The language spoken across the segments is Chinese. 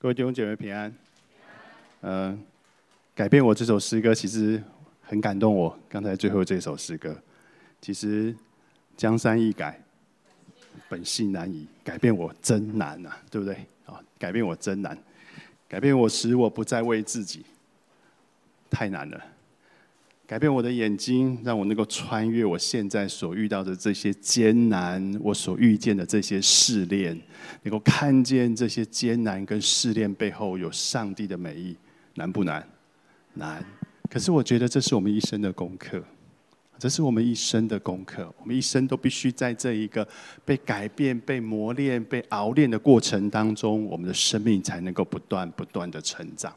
各位弟兄姐妹平安。嗯，改变我这首诗歌其实很感动我。刚才最后这首诗歌，其实江山易改，本性难移。改变我真难呐，对不对？啊，改变我真难。改变我使我不再为自己，太难了。改变我的眼睛，让我能够穿越我现在所遇到的这些艰难，我所遇见的这些试炼，能够看见这些艰难跟试炼背后有上帝的美意，难不难？难。可是我觉得这是我们一生的功课，这是我们一生的功课。我们一生都必须在这一个被改变、被磨练、被熬炼的过程当中，我们的生命才能够不断不断的成长。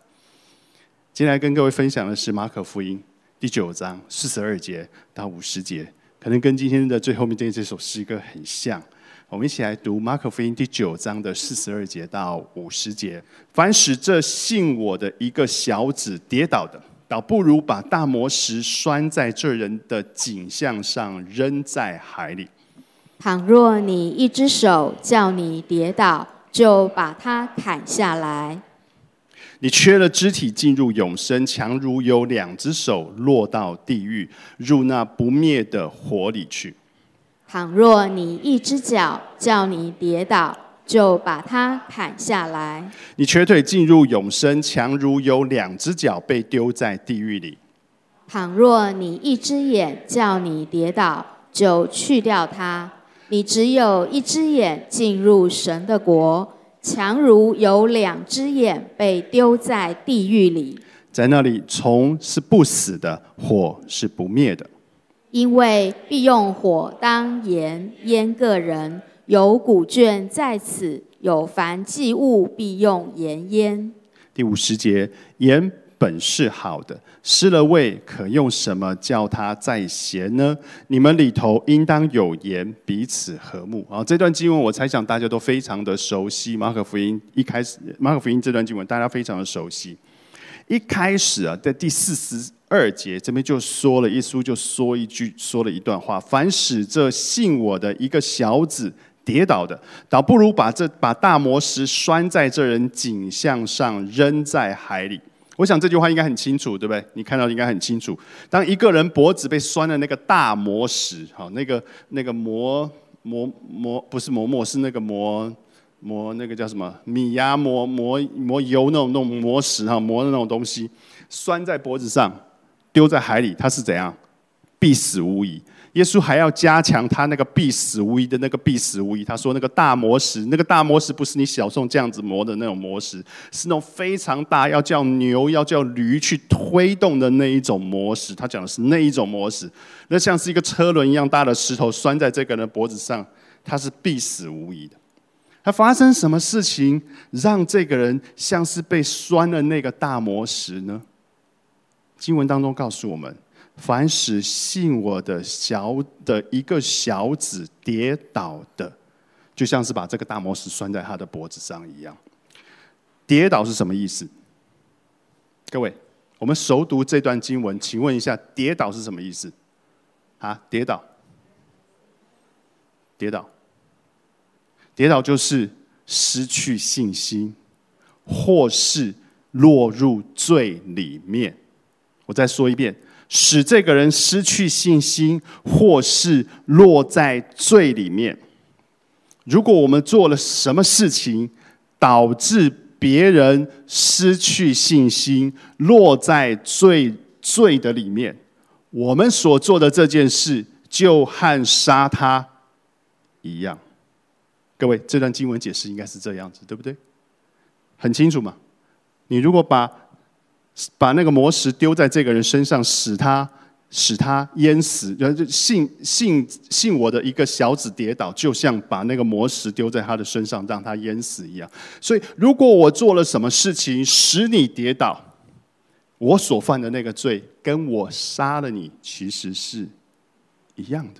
今天来跟各位分享的是马可福音。第九章四十二节到五十节，可能跟今天的最后面这这首诗歌很像。我们一起来读马可福音第九章的四十二节到五十节。凡使这信我的一个小子跌倒的，倒不如把大磨石拴在这人的颈项上，扔在海里。倘若你一只手叫你跌倒，就把它砍下来。你缺了肢体进入永生，强如有两只手落到地狱，入那不灭的火里去。倘若你一只脚叫你跌倒，就把它砍下来。你瘸腿进入永生，强如有两只脚被丢在地狱里。倘若你一只眼叫你跌倒，就去掉它。你只有一只眼进入神的国。强如有两只眼被丢在地狱里，在那里虫是不死的，火是不灭的，因为必用火当盐腌个人。有古卷在此，有凡祭物必用盐腌。第五十节盐。本是好的，失了位，可用什么叫他再贤呢？你们里头应当有盐，彼此和睦。啊，这段经文我猜想大家都非常的熟悉。马可福音一开始，马可福音这段经文大家非常的熟悉。一开始啊，在第四十二节这边就说了，耶稣就说一句，说了一段话：凡使这信我的一个小子跌倒的，倒不如把这把大魔石拴在这人颈项上，扔在海里。我想这句话应该很清楚，对不对？你看到应该很清楚。当一个人脖子被拴的那个大磨石，哈，那个那个磨磨磨，不是磨磨，是那个磨磨那个叫什么米呀磨磨磨油那种那种磨石哈磨的那种东西，拴在脖子上，丢在海里，它是怎样？必死无疑。耶稣还要加强他那个必死无疑的那个必死无疑。他说那个大磨石，那个大磨石不是你小宋这样子磨的那种磨石，是那种非常大，要叫牛要叫驴去推动的那一种磨石。他讲的是那一种磨石，那像是一个车轮一样大的石头拴在这个人脖子上，他是必死无疑的。他发生什么事情让这个人像是被拴了那个大磨石呢？经文当中告诉我们。凡使信我的小的一个小子跌倒的，就像是把这个大魔石拴在他的脖子上一样。跌倒是什么意思？各位，我们熟读这段经文，请问一下，跌倒是什么意思？啊，跌倒，跌倒，跌倒就是失去信心，或是落入罪里面。我再说一遍。使这个人失去信心，或是落在罪里面。如果我们做了什么事情，导致别人失去信心，落在罪罪的里面，我们所做的这件事，就和杀他一样。各位，这段经文解释应该是这样子，对不对？很清楚嘛？你如果把把那个魔石丢在这个人身上，使他使他淹死，然后就信信信我的一个小子跌倒，就像把那个魔石丢在他的身上，让他淹死一样。所以，如果我做了什么事情使你跌倒，我所犯的那个罪，跟我杀了你其实是一样的。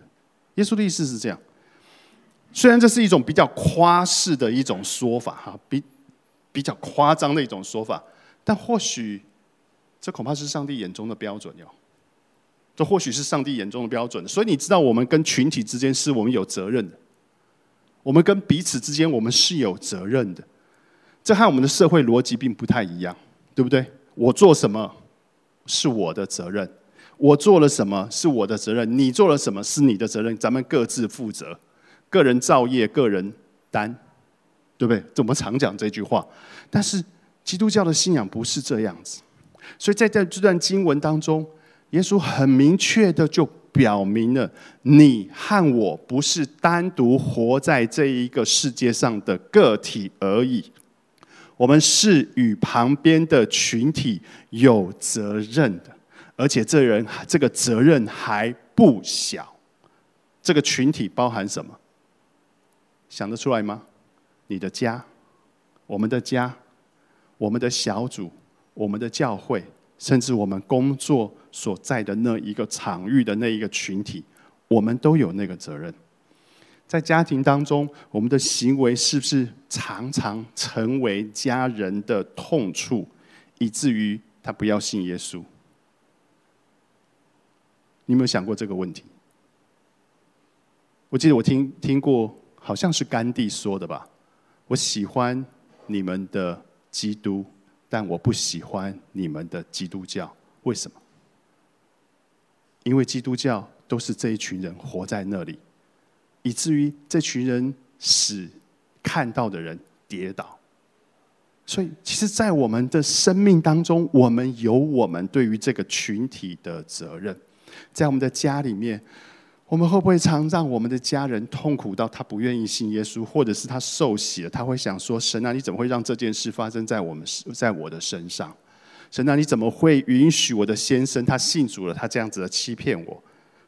耶稣的意思是这样。虽然这是一种比较夸饰的一种说法，哈，比比较夸张的一种说法，但或许。这恐怕是上帝眼中的标准哟，这或许是上帝眼中的标准。所以你知道，我们跟群体之间是我们有责任的，我们跟彼此之间我们是有责任的。这和我们的社会逻辑并不太一样，对不对？我做什么是我的责任，我做了什么是我的责任，你做了什么是你的责任，咱们各自负责，个人造业，个人担，对不对？我们常讲这句话，但是基督教的信仰不是这样子，所以在这这段经文当中，耶稣很明确的就表明了，你和我不是单独活在这一个世界上的个体而已。我们是与旁边的群体有责任的，而且这人这个责任还不小。这个群体包含什么？想得出来吗？你的家，我们的家，我们的小组，我们的教会，甚至我们工作所在的那一个场域的那一个群体，我们都有那个责任。在家庭当中，我们的行为是不是常常成为家人的痛处，以至于他不要信耶稣？你有没有想过这个问题？我记得我听听过，好像是甘地说的吧。我喜欢你们的基督，但我不喜欢你们的基督教。为什么？因为基督教都是这一群人活在那里。以至于这群人使看到的人跌倒，所以其实，在我们的生命当中，我们有我们对于这个群体的责任。在我们的家里面，我们会不会常让我们的家人痛苦到他不愿意信耶稣，或者是他受洗了，他会想说：“神啊，你怎么会让这件事发生在我们在我的身上？神啊，你怎么会允许我的先生他信主了，他这样子的欺骗我？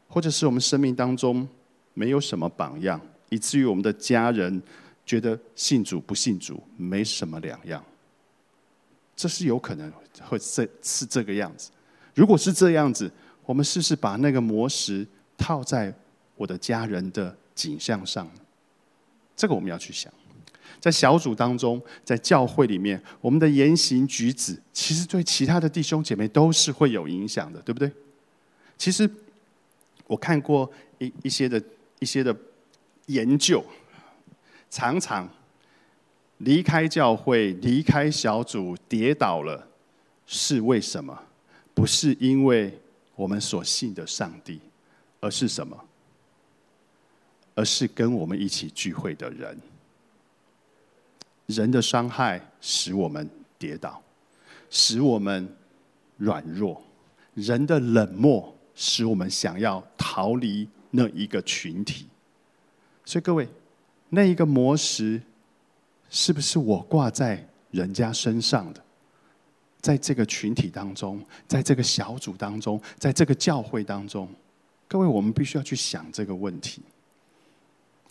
或者是我们生命当中？”没有什么榜样，以至于我们的家人觉得信主不信主没什么两样。这是有可能会这是这个样子。如果是这样子，我们试试把那个魔石套在我的家人的景象上。这个我们要去想，在小组当中，在教会里面，我们的言行举止，其实对其他的弟兄姐妹都是会有影响的，对不对？其实我看过一一些的。一些的研究，常常离开教会、离开小组、跌倒了，是为什么？不是因为我们所信的上帝，而是什么？而是跟我们一起聚会的人。人的伤害使我们跌倒，使我们软弱；人的冷漠使我们想要逃离。那一个群体，所以各位，那一个魔石是不是我挂在人家身上的？在这个群体当中，在这个小组当中，在这个教会当中，各位，我们必须要去想这个问题。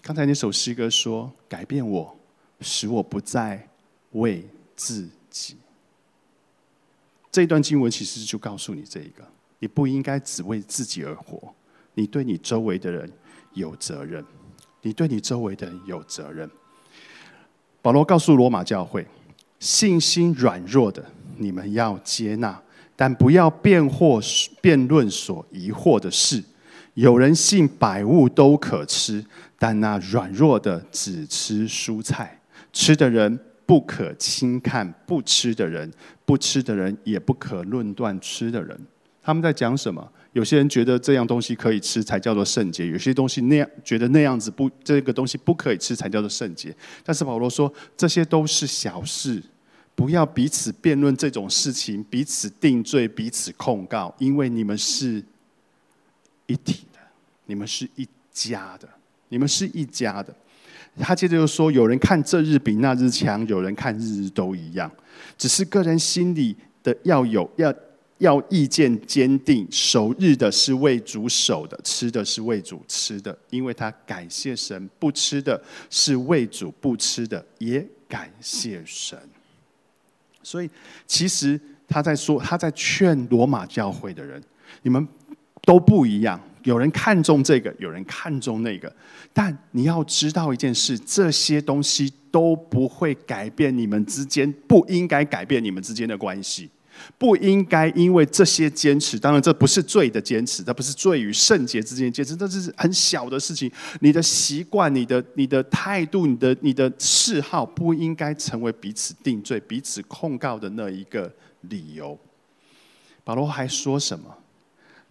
刚才那首诗歌说：“改变我，使我不再为自己。”这一段经文其实就告诉你这一个：你不应该只为自己而活。你对你周围的人有责任，你对你周围的人有责任。保罗告诉罗马教会：信心软弱的，你们要接纳，但不要辩惑辩论所疑惑的事。有人信百物都可吃，但那软弱的只吃蔬菜。吃的人不可轻看不吃的人，不吃的人也不可论断吃的人。他们在讲什么？有些人觉得这样东西可以吃才叫做圣洁，有些东西那样觉得那样子不，这个东西不可以吃才叫做圣洁。但是保罗说，这些都是小事，不要彼此辩论这种事情，彼此定罪，彼此控告，因为你们是一体的，你们是一家的，你们是一家的。他接着又说，有人看这日比那日强，有人看日日都一样，只是个人心里的要有要。要意见坚定，守日的是为主守的，吃的是为主吃的，因为他感谢神；不吃的是为主不吃的，也感谢神。所以，其实他在说，他在劝罗马教会的人：你们都不一样，有人看重这个，有人看重那个，但你要知道一件事，这些东西都不会改变你们之间，不应该改变你们之间的关系。不应该因为这些坚持，当然这不是罪的坚持，这不是罪与圣洁之间的坚持，这是很小的事情。你的习惯、你的、你的态度、你的、你的嗜好，不应该成为彼此定罪、彼此控告的那一个理由。保罗还说什么？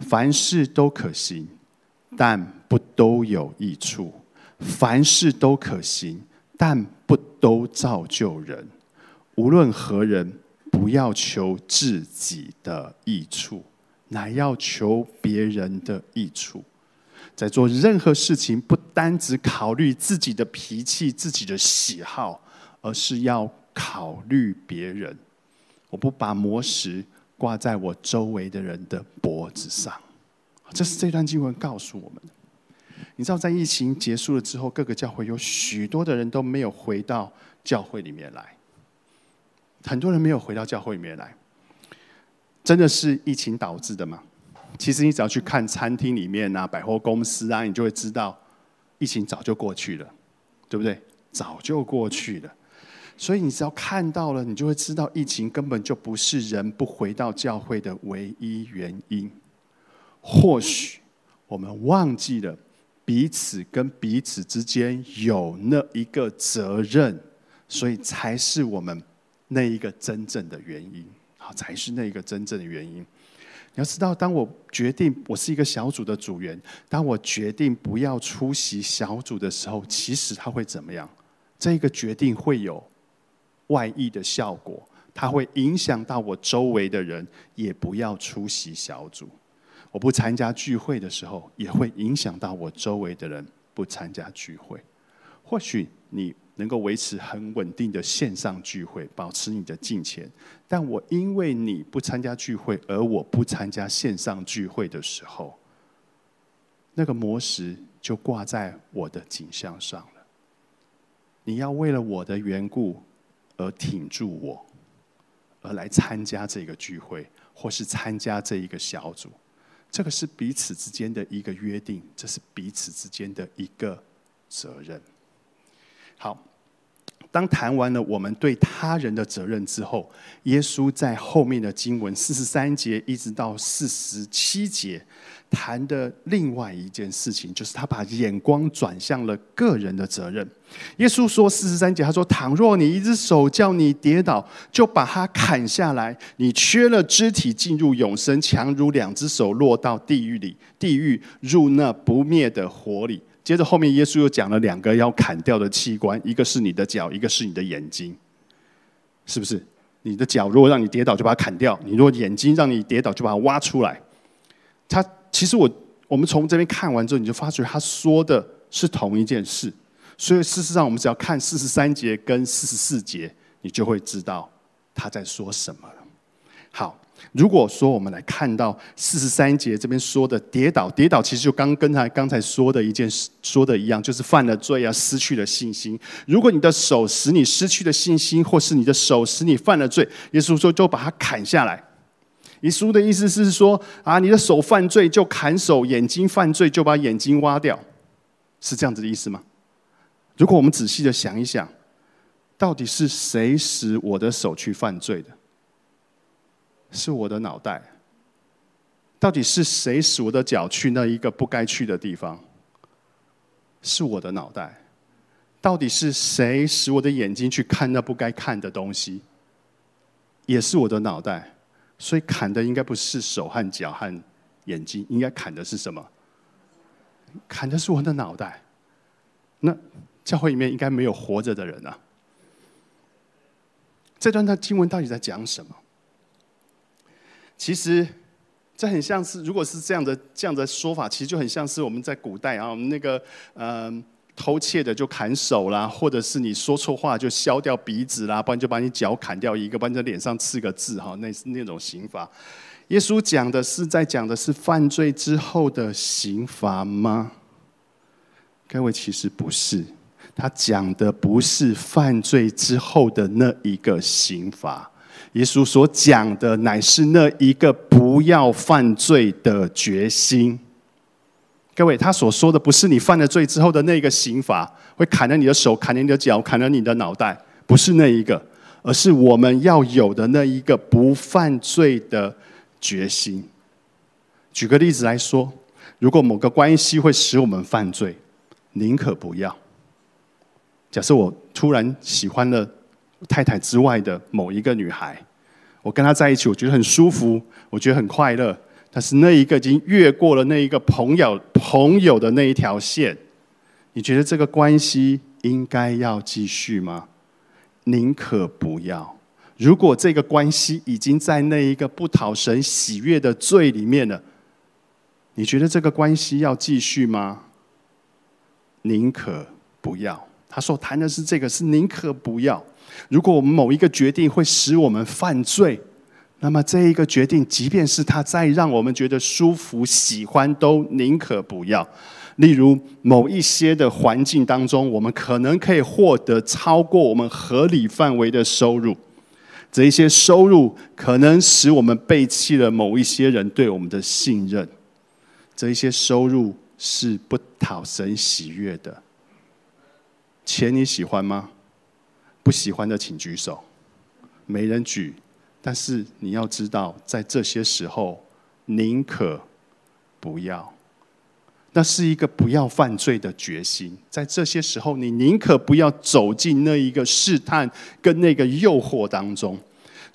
凡事都可行，但不都有益处；凡事都可行，但不都造就人。无论何人。不要求自己的益处，乃要求别人的益处。在做任何事情，不单只考虑自己的脾气、自己的喜好，而是要考虑别人。我不把魔石挂在我周围的人的脖子上。这是这段经文告诉我们的。你知道，在疫情结束了之后，各个教会有许多的人都没有回到教会里面来。很多人没有回到教会里面来，真的是疫情导致的吗？其实你只要去看餐厅里面啊、百货公司啊，你就会知道，疫情早就过去了，对不对？早就过去了。所以你只要看到了，你就会知道，疫情根本就不是人不回到教会的唯一原因。或许我们忘记了彼此跟彼此之间有那一个责任，所以才是我们。那一个真正的原因，好，才是那一个真正的原因。你要知道，当我决定我是一个小组的组员，当我决定不要出席小组的时候，其实他会怎么样？这个决定会有外溢的效果，它会影响到我周围的人，也不要出席小组。我不参加聚会的时候，也会影响到我周围的人不参加聚会。或许你。能够维持很稳定的线上聚会，保持你的金钱。但我因为你不参加聚会，而我不参加线上聚会的时候，那个魔石就挂在我的景象上了。你要为了我的缘故而挺住我，而来参加这个聚会，或是参加这一个小组，这个是彼此之间的一个约定，这是彼此之间的一个责任。好。当谈完了我们对他人的责任之后，耶稣在后面的经文四十三节一直到四十七节谈的另外一件事情，就是他把眼光转向了个人的责任。耶稣说四十三节，他说：“倘若你一只手叫你跌倒，就把它砍下来；你缺了肢体进入永生，强如两只手落到地狱里，地狱入那不灭的火里。”接着后面，耶稣又讲了两个要砍掉的器官，一个是你的脚，一个是你的眼睛，是不是？你的脚如果让你跌倒，就把它砍掉；你如果眼睛让你跌倒，就把它挖出来。他其实我我们从这边看完之后，你就发觉他说的是同一件事。所以事实上，我们只要看四十三节跟四十四节，你就会知道他在说什么了。好。如果说我们来看到四十三节这边说的跌倒，跌倒其实就刚跟他刚才说的一件事说的一样，就是犯了罪啊，失去了信心。如果你的手使你失去了信心，或是你的手使你犯了罪，耶稣说就把它砍下来。耶稣的意思是说啊，你的手犯罪就砍手，眼睛犯罪就把眼睛挖掉，是这样子的意思吗？如果我们仔细的想一想，到底是谁使我的手去犯罪的？是我的脑袋，到底是谁使我的脚去那一个不该去的地方？是我的脑袋，到底是谁使我的眼睛去看那不该看的东西？也是我的脑袋，所以砍的应该不是手和脚和眼睛，应该砍的是什么？砍的是我的脑袋。那教会里面应该没有活着的人啊。这段的经文到底在讲什么？其实，这很像是，如果是这样的这样的说法，其实就很像是我们在古代啊，我们那个呃偷窃的就砍手啦，或者是你说错话就削掉鼻子啦，不然就把你脚砍掉一个，不然在脸上刺个字哈，那是那种刑罚。耶稣讲的是在讲的是犯罪之后的刑罚吗？各位其实不是，他讲的不是犯罪之后的那一个刑罚。耶稣所讲的乃是那一个不要犯罪的决心。各位，他所说的不是你犯了罪之后的那个刑罚，会砍了你的手、砍了你的脚、砍了你的脑袋，不是那一个，而是我们要有的那一个不犯罪的决心。举个例子来说，如果某个关系会使我们犯罪，宁可不要。假设我突然喜欢了太太之外的某一个女孩，我跟她在一起，我觉得很舒服，我觉得很快乐。但是那一个已经越过了那一个朋友朋友的那一条线，你觉得这个关系应该要继续吗？宁可不要。如果这个关系已经在那一个不讨神喜悦的罪里面了，你觉得这个关系要继续吗？宁可不要。他说谈的是这个，是宁可不要。如果我们某一个决定会使我们犯罪。那么这一个决定，即便是他再让我们觉得舒服、喜欢，都宁可不要。例如某一些的环境当中，我们可能可以获得超过我们合理范围的收入，这一些收入可能使我们背弃了某一些人对我们的信任。这一些收入是不讨神喜悦的。钱你喜欢吗？不喜欢的请举手。没人举。但是你要知道，在这些时候，宁可不要，那是一个不要犯罪的决心。在这些时候，你宁可不要走进那一个试探跟那个诱惑当中。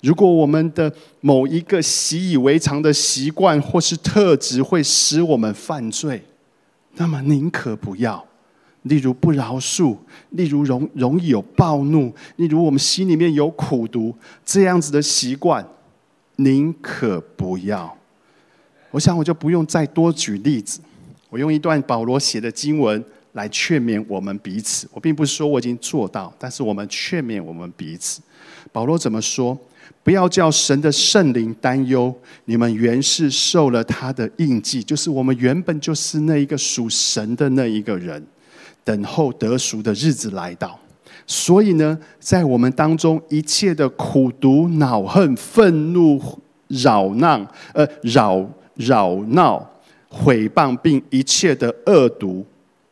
如果我们的某一个习以为常的习惯或是特质会使我们犯罪，那么宁可不要。例如不饶恕，例如容容易有暴怒，例如我们心里面有苦毒，这样子的习惯，宁可不要。我想我就不用再多举例子，我用一段保罗写的经文来劝勉我们彼此。我并不是说我已经做到，但是我们劝勉我们彼此。保罗怎么说？不要叫神的圣灵担忧，你们原是受了他的印记，就是我们原本就是那一个属神的那一个人。等候得赎的日子来到，所以呢，在我们当中一切的苦毒、恼恨、愤怒、扰闹、呃扰扰闹、毁谤，并一切的恶毒，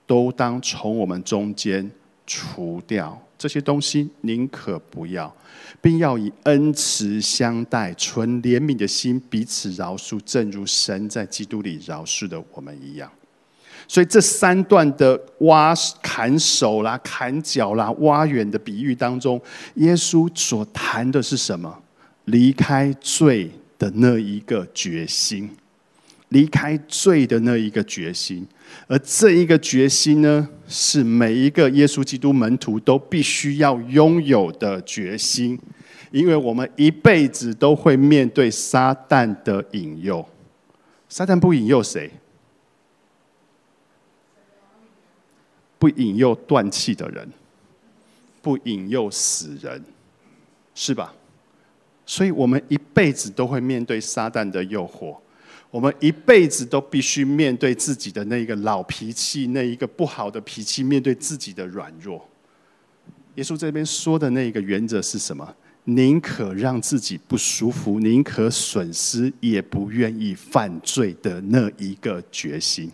都当从我们中间除掉。这些东西宁可不要，并要以恩慈相待，存怜悯的心，彼此饶恕，正如神在基督里饶恕的我们一样。所以这三段的挖砍手啦、砍脚啦、挖远的比喻当中，耶稣所谈的是什么？离开罪的那一个决心，离开罪的那一个决心。而这一个决心呢，是每一个耶稣基督门徒都必须要拥有的决心，因为我们一辈子都会面对撒旦的引诱。撒旦不引诱谁？不引诱断气的人，不引诱死人，是吧？所以，我们一辈子都会面对撒旦的诱惑，我们一辈子都必须面对自己的那一个老脾气，那一个不好的脾气，面对自己的软弱。耶稣这边说的那一个原则是什么？宁可让自己不舒服，宁可损失，也不愿意犯罪的那一个决心。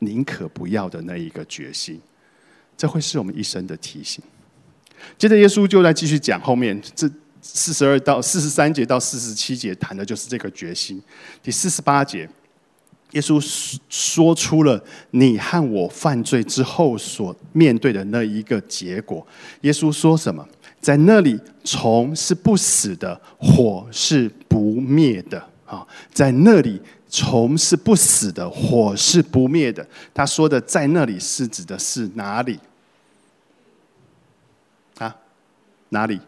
宁可不要的那一个决心，这会是我们一生的提醒。接着，耶稣就来继续讲后面这四十二到四十三节到四十七节谈的就是这个决心。第四十八节，耶稣说出了你和我犯罪之后所面对的那一个结果。耶稣说什么？在那里，虫是不死的，火是不灭的。啊，在那里。虫是不死的，火是不灭的。他说的在那里是指的是哪里？啊，哪里？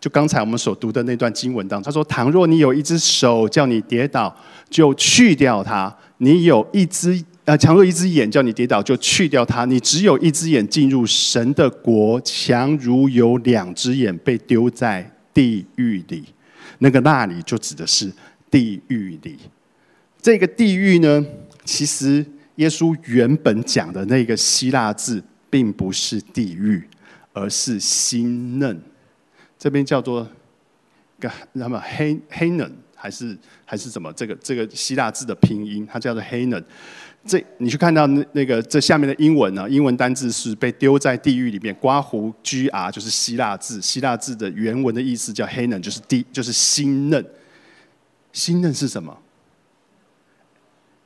就刚才我们所读的那段经文当中，他说：“倘若你有一只手叫你跌倒，就去掉它；你有一只呃，倘若一只眼叫你跌倒，就去掉它。你只有一只眼进入神的国，强如有两只眼被丢在地狱里。那个那里就指的是地狱里。”这个地狱呢，其实耶稣原本讲的那个希腊字，并不是地狱，而是心嫩。这边叫做个那么黑黑嫩还是还是怎么？这个这个希腊字的拼音，它叫做黑嫩。这你去看到那那个这下面的英文呢？英文单字是被丢在地狱里面。刮胡 G R 就是希腊字，希腊字的原文的意思叫黑嫩就是地就是新嫩。新嫩是什么？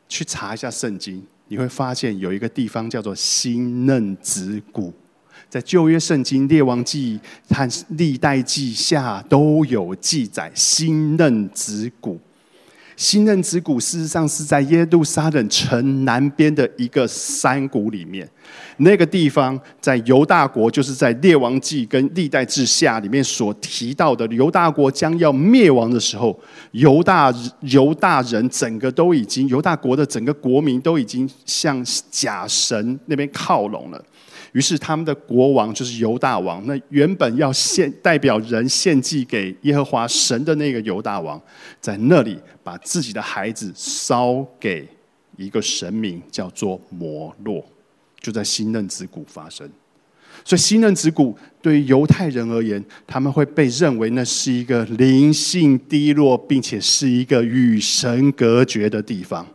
去查一下圣经，你会发现有一个地方叫做新嫩子谷。在旧约圣经列王记和历代记下都有记载，新嫩子谷。新任子谷事实上是在耶路撒冷城南边的一个山谷里面。那个地方在犹大国，就是在列王记跟历代志下里面所提到的犹大国将要灭亡的时候，犹大犹大人整个都已经犹大国的整个国民都已经向假神那边靠拢了。于是他们的国王就是犹大王，那原本要献代表人献祭给耶和华神的那个犹大王，在那里把自己的孩子烧给一个神明，叫做摩洛，就在新嫩子谷发生。所以新嫩子谷对于犹太人而言，他们会被认为那是一个灵性低落，并且是一个与神隔绝的地方。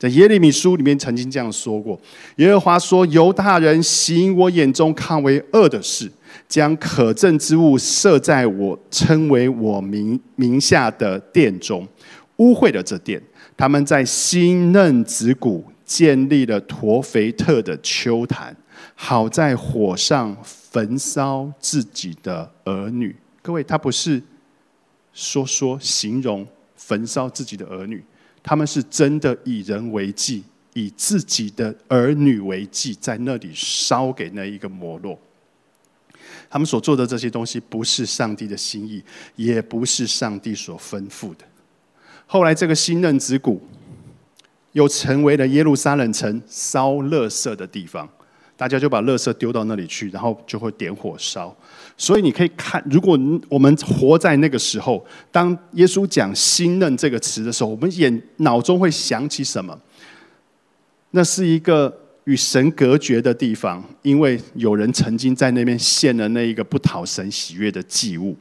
在耶利米书里面曾经这样说过：耶和华说，犹大人行我眼中看为恶的事，将可憎之物设在我称为我名名下的殿中，污秽了这殿。他们在新嫩子谷建立了陀肥特的丘坛，好在火上焚烧自己的儿女。各位，他不是说说形容焚烧自己的儿女。他们是真的以人为祭，以自己的儿女为祭，在那里烧给那一个摩洛。他们所做的这些东西，不是上帝的心意，也不是上帝所吩咐的。后来，这个新嫩子谷又成为了耶路撒冷城烧垃圾的地方。大家就把垃圾丢到那里去，然后就会点火烧。所以你可以看，如果我们活在那个时候，当耶稣讲“新嫩”这个词的时候，我们眼脑中会想起什么？那是一个与神隔绝的地方，因为有人曾经在那边献了那一个不讨神喜悦的祭物。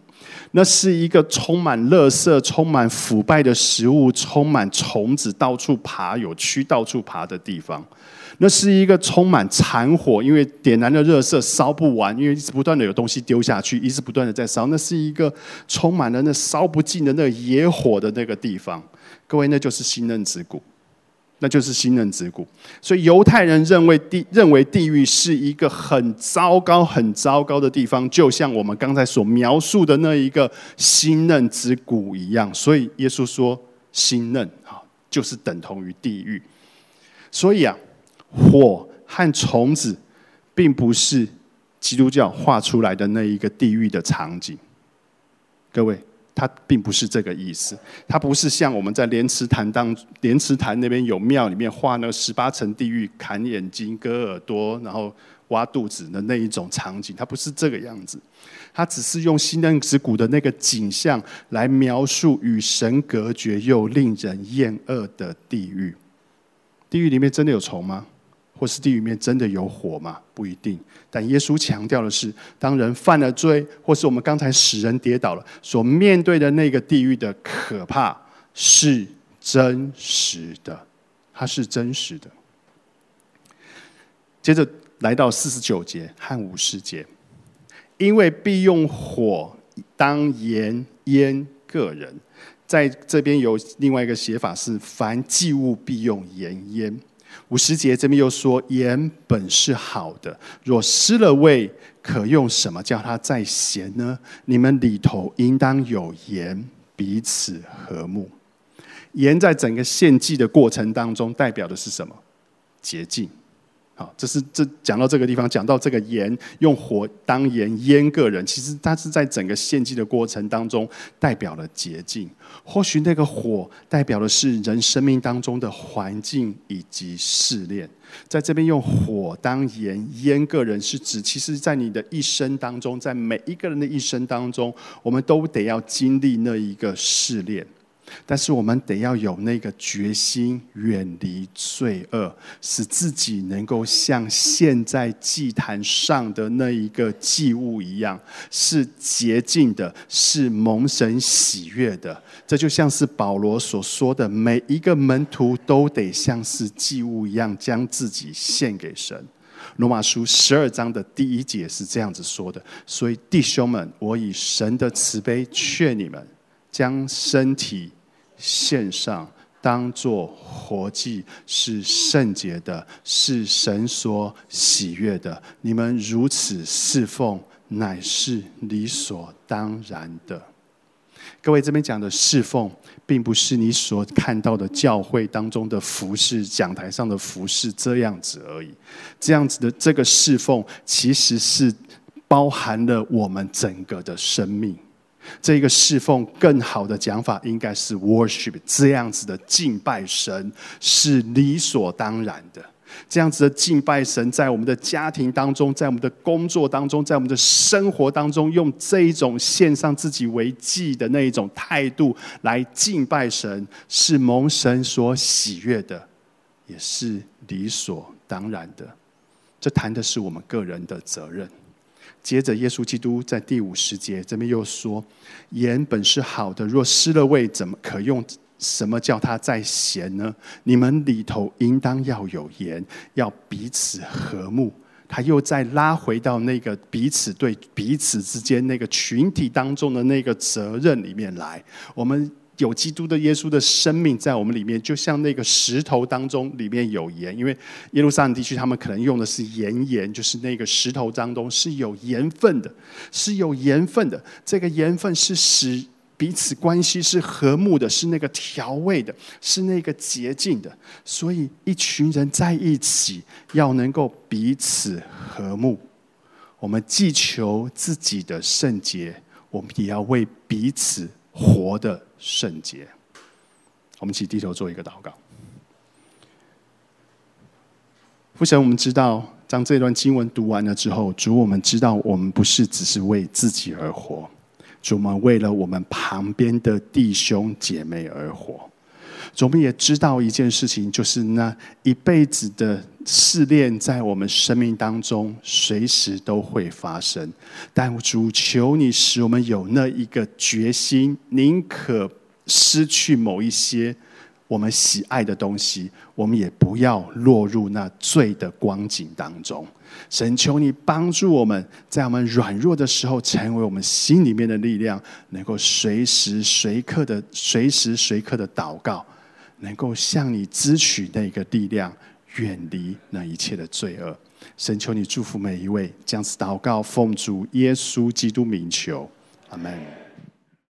那是一个充满垃圾、充满腐败的食物、充满虫子到处爬、有蛆到处爬的地方。那是一个充满残火，因为点燃的热色烧不完，因为一直不断的有东西丢下去，一直不断的在烧。那是一个充满了那烧不尽的那野火的那个地方。各位，那就是新嫩子谷，那就是新嫩子谷。所以犹太人认为地认为地狱是一个很糟糕、很糟糕的地方，就像我们刚才所描述的那一个新嫩子谷一样。所以耶稣说，新嫩啊，就是等同于地狱。所以啊。火和虫子，并不是基督教画出来的那一个地狱的场景。各位，它并不是这个意思。它不是像我们在莲池潭当莲池潭那边有庙里面画那十八层地狱，砍眼睛、割耳朵，然后挖肚子的那一种场景。它不是这个样子。它只是用新嫩子谷的那个景象来描述与神隔绝又令人厌恶的地狱。地狱里面真的有虫吗？或是地狱里面真的有火吗？不一定。但耶稣强调的是，当人犯了罪，或是我们刚才使人跌倒了，所面对的那个地狱的可怕是真实的，它是真实的。接着来到四十九节和五十节，因为必用火当盐腌个人，在这边有另外一个写法是：凡祭物必用盐腌。五十节这边又说，盐本是好的，若失了味，可用什么叫它再咸呢？你们里头应当有盐，彼此和睦。盐在整个献祭的过程当中，代表的是什么？洁净。好，这是这讲到这个地方，讲到这个盐用火当盐腌个人，其实它是在整个献祭的过程当中代表了洁净。或许那个火代表的是人生命当中的环境以及试炼，在这边用火当盐腌个人，是指其实在你的一生当中，在每一个人的一生当中，我们都得要经历那一个试炼。但是我们得要有那个决心，远离罪恶，使自己能够像现在祭坛上的那一个祭物一样，是洁净的，是蒙神喜悦的。这就像是保罗所说的，每一个门徒都得像是祭物一样，将自己献给神。罗马书十二章的第一节是这样子说的。所以弟兄们，我以神的慈悲劝你们，将身体。献上当做活祭，是圣洁的，是神所喜悦的。你们如此侍奉，乃是理所当然的。各位这边讲的侍奉，并不是你所看到的教会当中的服饰、讲台上的服饰这样子而已。这样子的这个侍奉，其实是包含了我们整个的生命。这个侍奉更好的讲法应该是 worship，这样子的敬拜神是理所当然的。这样子的敬拜神，在我们的家庭当中，在我们的工作当中，在我们的生活当中，用这一种献上自己为祭的那一种态度来敬拜神，是蒙神所喜悦的，也是理所当然的。这谈的是我们个人的责任。接着，耶稣基督在第五十节这边又说：“盐本是好的，若失了味，怎么可用？什么叫它再咸呢？你们里头应当要有盐，要彼此和睦。”他又再拉回到那个彼此对彼此之间那个群体当中的那个责任里面来。我们。有基督的耶稣的生命在我们里面，就像那个石头当中里面有盐，因为耶路撒冷地区他们可能用的是盐盐，就是那个石头当中是有盐分的，是有盐分的。这个盐分是使彼此关系是和睦的，是那个调味的，是那个洁净的。所以一群人在一起要能够彼此和睦，我们既求自己的圣洁，我们也要为彼此活的。圣洁，我们一起低头做一个祷告。父神，我们知道，当这段经文读完了之后，主，我们知道，我们不是只是为自己而活，主，我们为了我们旁边的弟兄姐妹而活。我们也知道一件事情，就是那一辈子的试炼，在我们生命当中随时都会发生。但主，求你使我们有那一个决心，宁可失去某一些我们喜爱的东西，我们也不要落入那罪的光景当中。神，求你帮助我们，在我们软弱的时候，成为我们心里面的力量，能够随时随刻的、随时随刻的祷告。能够向你支取那个力量，远离那一切的罪恶。神求你祝福每一位，将此祷告奉主耶稣基督名求，阿门。